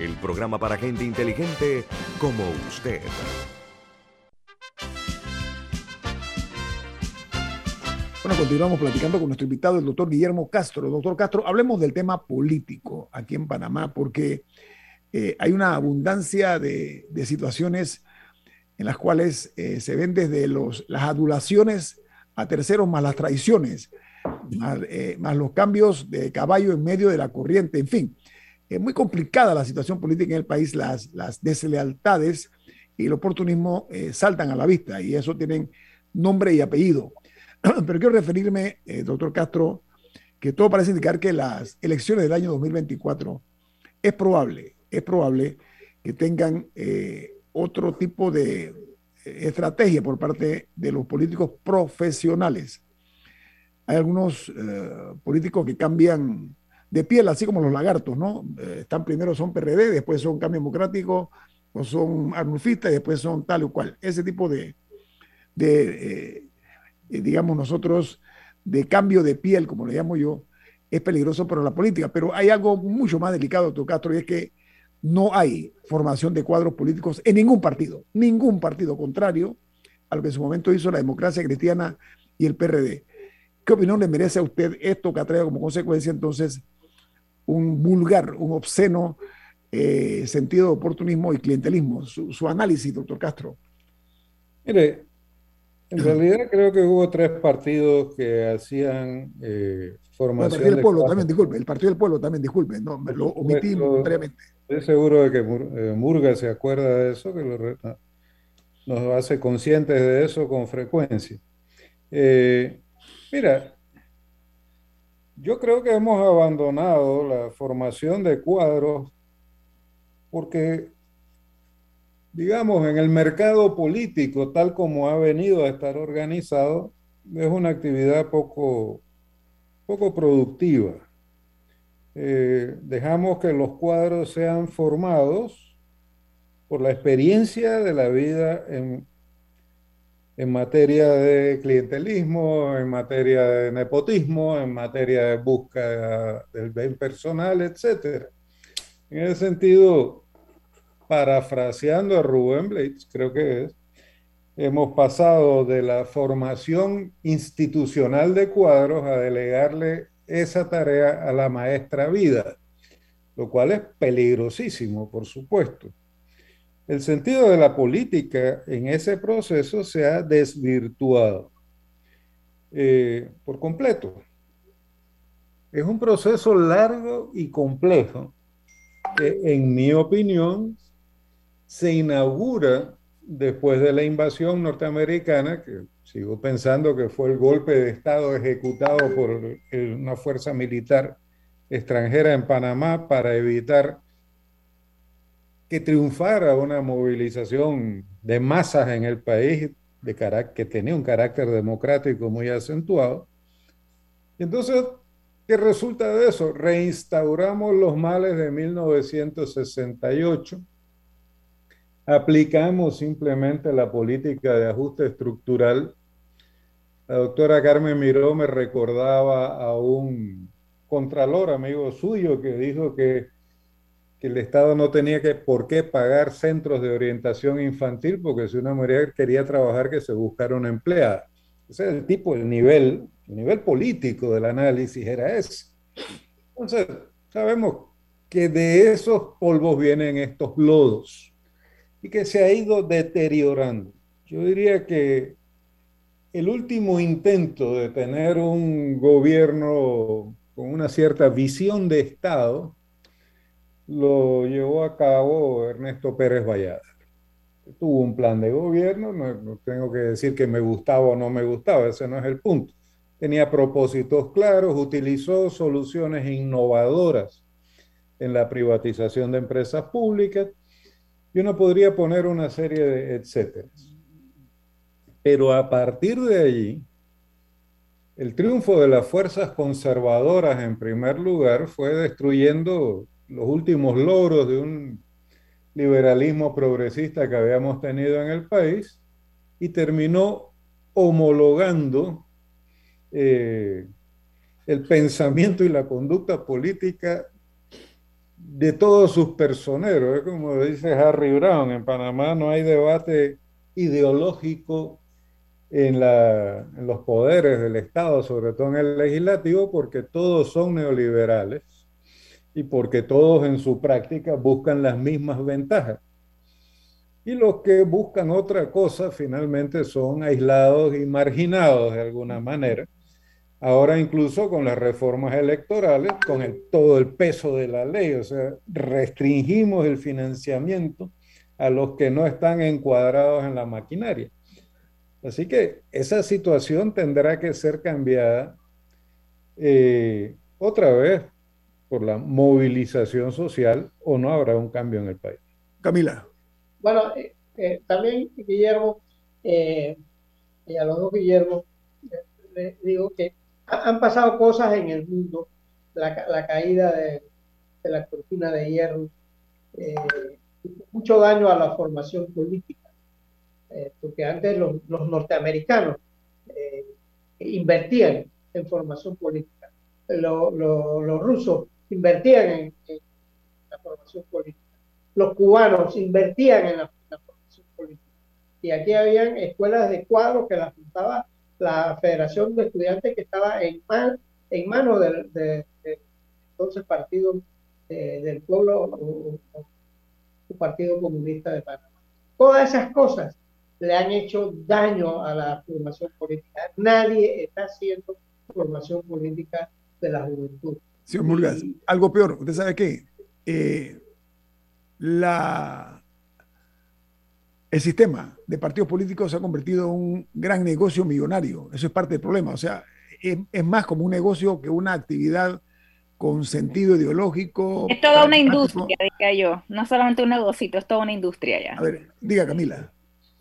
el programa para gente inteligente como usted. Bueno, continuamos platicando con nuestro invitado, el doctor Guillermo Castro. Doctor Castro, hablemos del tema político aquí en Panamá, porque eh, hay una abundancia de, situaciones en las cuales eh, se ven desde los, las adulaciones a terceros más las traiciones, más, eh, más los cambios de caballo en medio de la corriente, en fin es muy complicada la situación política en el país, las, las deslealtades y el oportunismo eh, saltan a la vista y eso tienen nombre y apellido. Pero quiero referirme, eh, doctor Castro, que todo parece indicar que las elecciones del año 2024 es probable, es probable que tengan eh, otro tipo de estrategia por parte de los políticos profesionales. Hay algunos políticos que cambian de piel, así como los lagartos, ¿no? Eh, están primero son PRD, después son Cambio Democrático, o son arnulfistas, y después son tal o cual. Ese tipo de, de eh, eh, digamos nosotros, de cambio de piel, como le llamo yo, es peligroso para la política. Pero hay algo mucho más delicado, doctor Castro, y es que no hay formación de cuadros políticos en ningún partido, ningún partido contrario a lo que en su momento hizo la democracia cristiana y el PRD. ¿Qué opinión le merece a usted esto que ha traído como consecuencia entonces un vulgar, un obsceno eh, sentido de oportunismo y clientelismo. Su, análisis, doctor Castro. Mire, en realidad creo que hubo tres partidos que hacían eh, formación. el Partido del Pueblo también, disculpe, el Partido del Pueblo también, disculpe, no, me lo omití previamente. Estoy seguro de que eh, Murga se acuerda de eso, que nos hace conscientes de eso con frecuencia. mira, yo creo que hemos abandonado la formación de cuadros porque, digamos, en el mercado político, tal como ha venido a estar organizado, es una actividad poco, poco productiva. Eh, dejamos que los cuadros sean formados por la experiencia de la vida en, en materia de clientelismo, en materia de nepotismo, en materia de búsqueda del bien personal, etc. En ese sentido, parafraseando a Rubén Blades, creo que es, hemos pasado de la formación institucional de cuadros a delegarle esa tarea a la maestra vida, lo cual es peligrosísimo, por supuesto el sentido de la política en ese proceso se ha desvirtuado eh, por completo. Es un proceso largo y complejo que, en mi opinión, se inaugura después de la invasión norteamericana, que sigo pensando que fue el golpe de Estado ejecutado por una fuerza militar extranjera en Panamá para evitar que triunfara una movilización de masas en el país de que tenía un carácter democrático muy acentuado. entonces, ¿qué resulta de eso? Reinstauramos los males de 1968, aplicamos simplemente la política de ajuste estructural. La doctora Carmen Miró me recordaba a un contralor amigo suyo que dijo que que el Estado no tenía que, por qué pagar centros de orientación infantil, porque si una mujer quería trabajar, que se buscara una empleada. Ese es el tipo, el nivel, el nivel político del análisis era ese. Entonces, sabemos que de esos polvos vienen estos lodos y que se ha ido deteriorando. Yo diría que el último intento de tener un gobierno con una cierta visión de Estado lo llevó a cabo Ernesto Pérez Vallada. Tuvo un plan de gobierno, no, tengo que decir que me gustaba o no me gustaba, ese no es el punto. Tenía propósitos claros, utilizó soluciones innovadoras en la privatización de empresas públicas y uno podría poner una serie de etcétera. Pero a partir de allí, el triunfo de las fuerzas conservadoras en primer lugar fue destruyendo los últimos logros de un liberalismo progresista que habíamos tenido en el país y terminó homologando eh, el pensamiento y la conducta política de todos sus personeros. Es como dice Harry Brown, en Panamá no hay debate ideológico en, en los poderes del Estado, sobre todo en el legislativo, porque todos son neoliberales y porque todos en su práctica buscan las mismas ventajas. Y los que buscan otra cosa finalmente son aislados y marginados de alguna manera. Ahora incluso con las reformas electorales, con todo el peso de la ley, o sea, restringimos el financiamiento a los que no están encuadrados en la maquinaria. Así que esa situación tendrá que ser cambiada eh, otra vez por la movilización social o no habrá un cambio en el país. Camila. Bueno, eh, eh, también Guillermo, eh, y a los dos Guillermo, les digo que han pasado cosas en el mundo, la, caída de, la cortina de hierro, mucho daño a la formación política, porque antes los, los norteamericanos invertían en formación política. los rusos invertían en, la formación política. Los cubanos invertían en la, formación política. Y aquí habían escuelas de cuadros que las juntaba la Federación de Estudiantes que estaba en, en manos del de, entonces Partido eh, del Pueblo o, Partido Comunista de Panamá. Todas esas cosas le han hecho daño a la formación política. Nadie está haciendo formación política de la juventud. Señor Murgas, algo peor, ¿usted sabe qué? Eh, la, el sistema de partidos políticos se ha convertido en un gran negocio millonario. Eso es parte del problema. O sea, es, más como un negocio que una actividad con sentido ideológico. Es toda una industria, diría yo. No solamente un negocio, es toda una industria ya. A ver, diga Camila.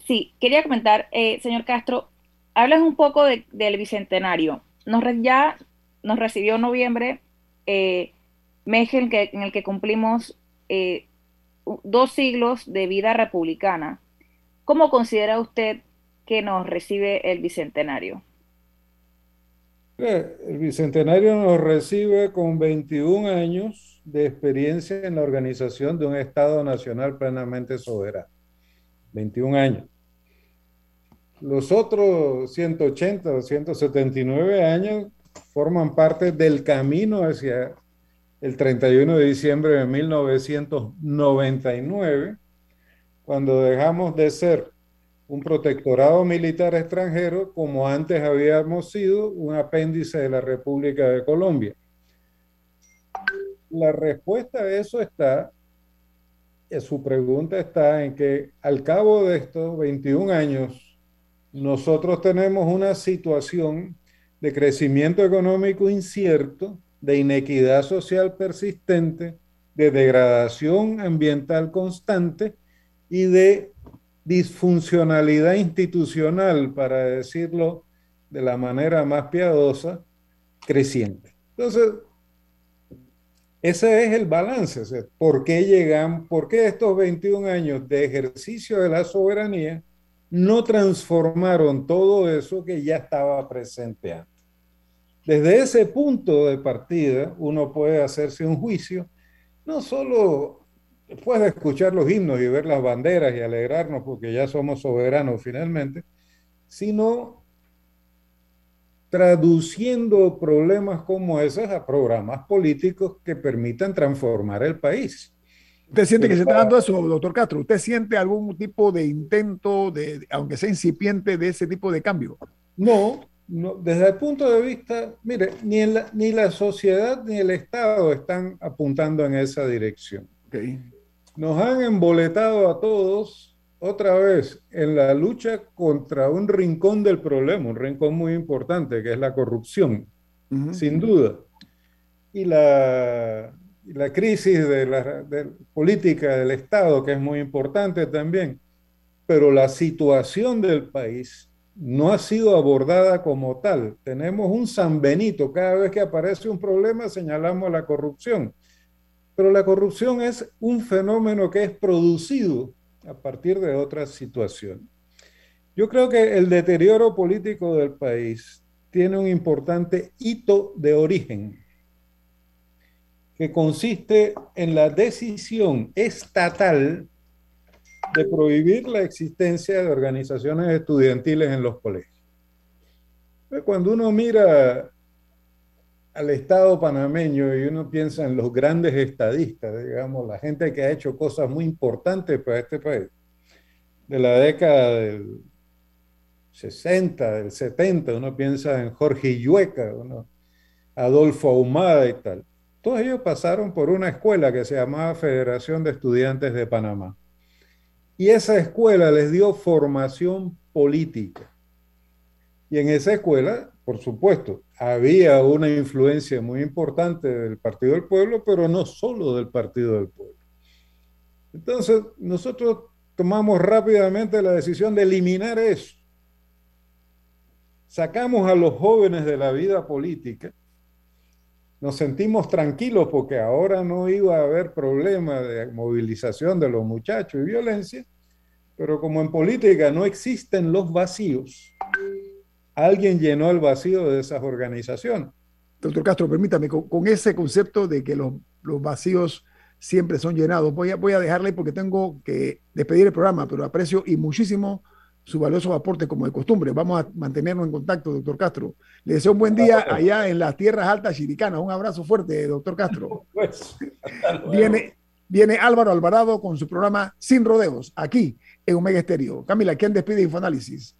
Sí, quería comentar, eh, señor Castro, hablas un poco del bicentenario. Nos, ya nos recibió en noviembre eh, en, el que cumplimos eh, dos siglos de vida republicana. ¿Cómo considera usted que nos recibe el Bicentenario? El Bicentenario nos recibe con 21 años de experiencia en la organización de un Estado nacional plenamente soberano. 21 años. Los otros 180 o 179 años forman parte del camino hacia el 31 de diciembre de 1999, cuando dejamos de ser un protectorado militar extranjero como antes habíamos sido un apéndice de la República de Colombia. La respuesta a eso está, su pregunta está en que al cabo de estos 21 años, nosotros tenemos una situación de crecimiento económico incierto, de inequidad social persistente, de degradación ambiental constante y de disfuncionalidad institucional, para decirlo de la manera más piadosa, creciente. Entonces, ese es el balance. ¿Por qué llegan, por qué estos 21 años de ejercicio de la soberanía no transformaron todo eso que ya estaba presente antes? Desde ese punto de partida, uno puede hacerse un juicio, no solo después de escuchar los himnos y ver las banderas y alegrarnos porque ya somos soberanos finalmente, sino traduciendo problemas como esos a programas políticos que permitan transformar el país. ¿Usted siente que se está dando eso, doctor Castro? ¿Usted siente algún tipo de intento, de, aunque sea incipiente, de ese tipo de cambio? No, no desde el punto de vista, mire, ni, ni la sociedad ni el Estado están apuntando en esa dirección. Okay. Nos han emboletado a todos otra vez en la lucha contra un rincón del problema, un rincón muy importante, que es la corrupción, sin duda. Y la, la crisis de la política del Estado, que es muy importante también. Pero la situación del país no ha sido abordada como tal. Tenemos un San Benito, cada vez que aparece un problema señalamos la corrupción pero la corrupción es un fenómeno que es producido a partir de otras situaciones. Yo creo que el deterioro político del país tiene un importante hito de origen que consiste en la decisión estatal de prohibir la existencia de organizaciones estudiantiles en los colegios. Cuando uno mira al Estado panameño y uno piensa en los grandes estadistas, digamos, la gente que ha hecho cosas muy importantes para este país, de la década del 60, del 70, uno piensa en Jorge Illueca, uno, Adolfo Ahumada y tal. Todos ellos pasaron por una escuela que se llamaba Federación de Estudiantes de Panamá. Y esa escuela les dio formación política. Y en esa escuela por supuesto, había una influencia muy importante del Partido del Pueblo, pero no solo del Partido del Pueblo. Entonces, nosotros tomamos rápidamente la decisión de eliminar eso. Sacamos a los jóvenes de la vida política. Nos sentimos tranquilos porque ahora no iba a haber problema de movilización de los muchachos y violencia, pero como en política no existen los vacíos, alguien llenó el vacío de esas organizaciones. Doctor Castro, permítame, con, ese concepto de que los, vacíos siempre son llenados, voy a, voy a dejarle porque tengo que despedir el programa, pero aprecio y muchísimo su valioso aporte como de costumbre. Vamos a mantenernos en contacto, doctor Castro. Le deseo un buen día allá en las tierras altas chiricanas. Un abrazo fuerte, doctor Castro. Pues, viene, viene Álvaro Alvarado con su programa Sin Rodeos, aquí en Omega Estéreo. Camila, ¿quién despide Infoanálisis?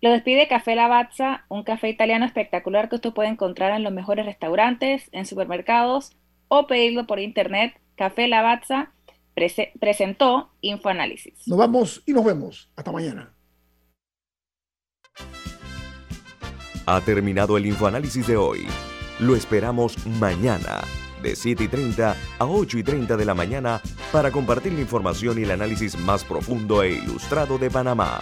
Lo despide Café Lavazza, un café italiano espectacular que usted puede encontrar en los mejores restaurantes, en supermercados o pedirlo por internet. Café Lavazza presentó Infoanálisis. Nos vamos y nos vemos. Hasta mañana. Ha terminado el Infoanálisis de hoy. Lo esperamos mañana de 7 y 30 a 8 y 30 de la mañana para compartir la información y el análisis más profundo e ilustrado de Panamá.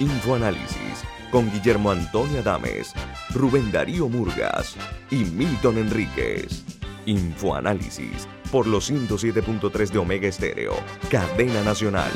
Infoanálisis con Guillermo Antonio Adames, Rubén Darío Murgas y Milton Enríquez. Infoanálisis por los 107.3 de Omega Estéreo, cadena nacional.